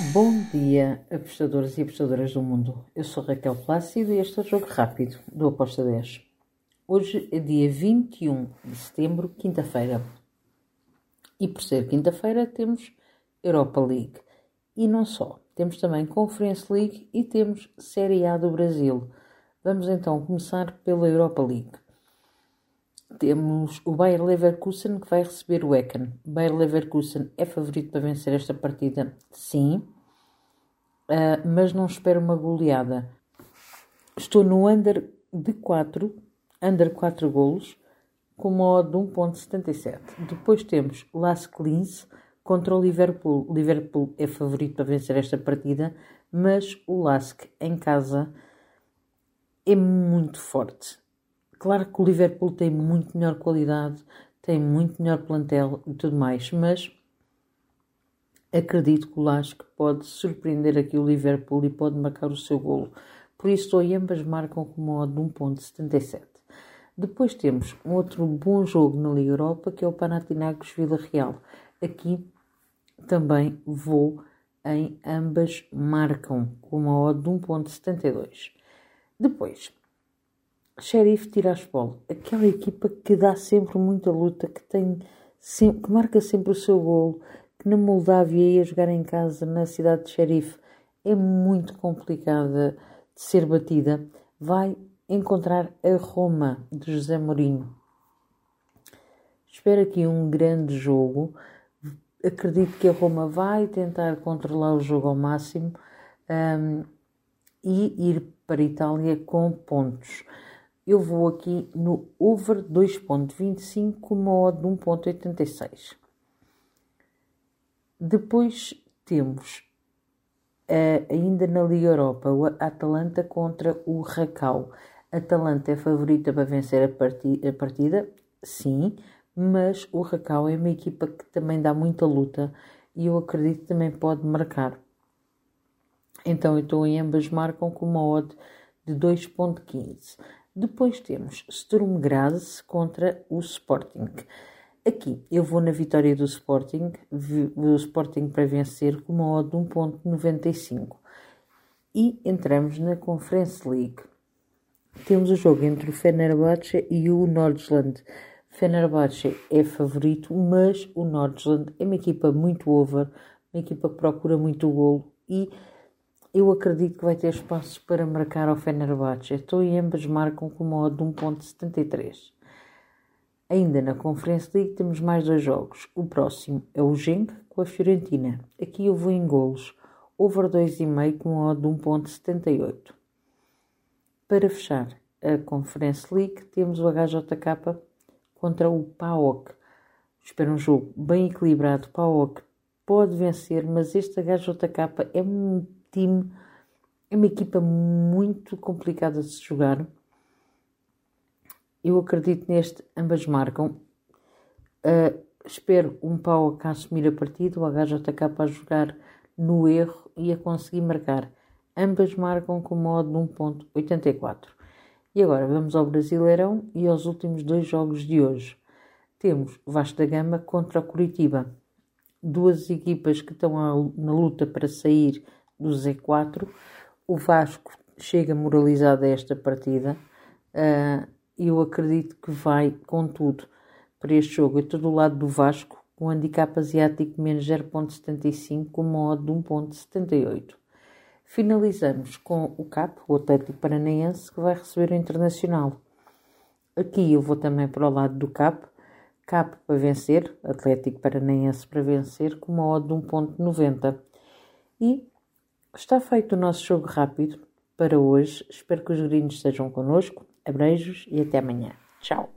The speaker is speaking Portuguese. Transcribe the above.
Bom dia, apostadores e apostadoras do mundo. Eu sou Raquel Plácido e este é o Jogo Rápido do Aposta 10. Hoje é dia 21 de setembro, quinta-feira. E por ser quinta-feira temos Europa League. E não só, temos também Conference League e temos Série A do Brasil. Vamos então começar pela Europa League. Temos o Bayer Leverkusen que vai receber o Ecken. Bayer Leverkusen é favorito para vencer esta partida? Sim. Uh, mas não espero uma goleada. Estou no under de 4, under 4 golos, com uma odd de 1.77. Depois temos Las Clins contra o Liverpool. Liverpool é favorito para vencer esta partida, mas o Lask em casa é muito forte. Claro que o Liverpool tem muito melhor qualidade, tem muito melhor plantel e tudo mais, mas acredito que o Lask pode surpreender aqui o Liverpool e pode marcar o seu golo. Por isso, ambas marcam com uma odd de 1.77. Depois temos um outro bom jogo na Liga Europa, que é o Panathinaikos Vila Real. Aqui também vou em ambas marcam com uma odd de 1.72. Depois, Sheriff Tiraspol, aquela equipa que dá sempre muita luta, que tem que marca sempre o seu golo, que na Moldávia ia jogar em casa na cidade de Sheriff é muito complicada de ser batida, vai encontrar a Roma de José Mourinho. Espero aqui um grande jogo. Acredito que a Roma vai tentar controlar o jogo ao máximo um, e ir para a Itália com pontos eu vou aqui no over 2.25 com uma odd de 1.86. Depois temos uh, ainda na Liga Europa o Atalanta contra o Racau. Atalanta é favorita para vencer a, parti a partida, sim, mas o Racau é uma equipa que também dá muita luta e eu acredito que também pode marcar. Então eu estou em ambas marcam com uma odd de 2.15. Depois temos Sturm Graz contra o Sporting. Aqui eu vou na vitória do Sporting, o Sporting para vencer com uma odd de 1.95. E entramos na Conference League. Temos o jogo entre o Fenerbahçe e o Nordland. Fenerbahçe é favorito, mas o Nordland é uma equipa muito over, uma equipa que procura muito o golo e eu acredito que vai ter espaços para marcar ao Fenerbahçe. Estou e ambas marcam com uma odd de 1.73. Ainda na Conferência League temos mais dois jogos. O próximo é o Genk com a Fiorentina. Aqui eu vou em golos. Over 2,5 com uma odd de 1.78. Para fechar a Conference League temos o HJK contra o PAOK. Espero um jogo bem equilibrado. PAOK pode vencer, mas este HJK é um time é uma equipa muito complicada de se jogar. Eu acredito neste, ambas marcam. Uh, espero um pau a assumir a partida, o HJK a jogar no erro e a conseguir marcar. Ambas marcam com modo de 1.84. E agora vamos ao Brasileirão e aos últimos dois jogos de hoje. Temos Vasco da Gama contra o Curitiba. Duas equipas que estão na luta para sair do Z4. O Vasco chega moralizado a esta partida. Uh, eu acredito que vai com tudo para este jogo. Eu estou do lado do Vasco, com handicap asiático menos 0.75, com uma odd de 1.78. Finalizamos com o CAP, o Atlético Paranaense, que vai receber o Internacional. Aqui eu vou também para o lado do CAP. CAP para vencer, Atlético Paranaense para vencer, com uma odd de 1.90. E Está feito o nosso jogo rápido para hoje. Espero que os gringos estejam connosco. Abreijos e até amanhã. Tchau.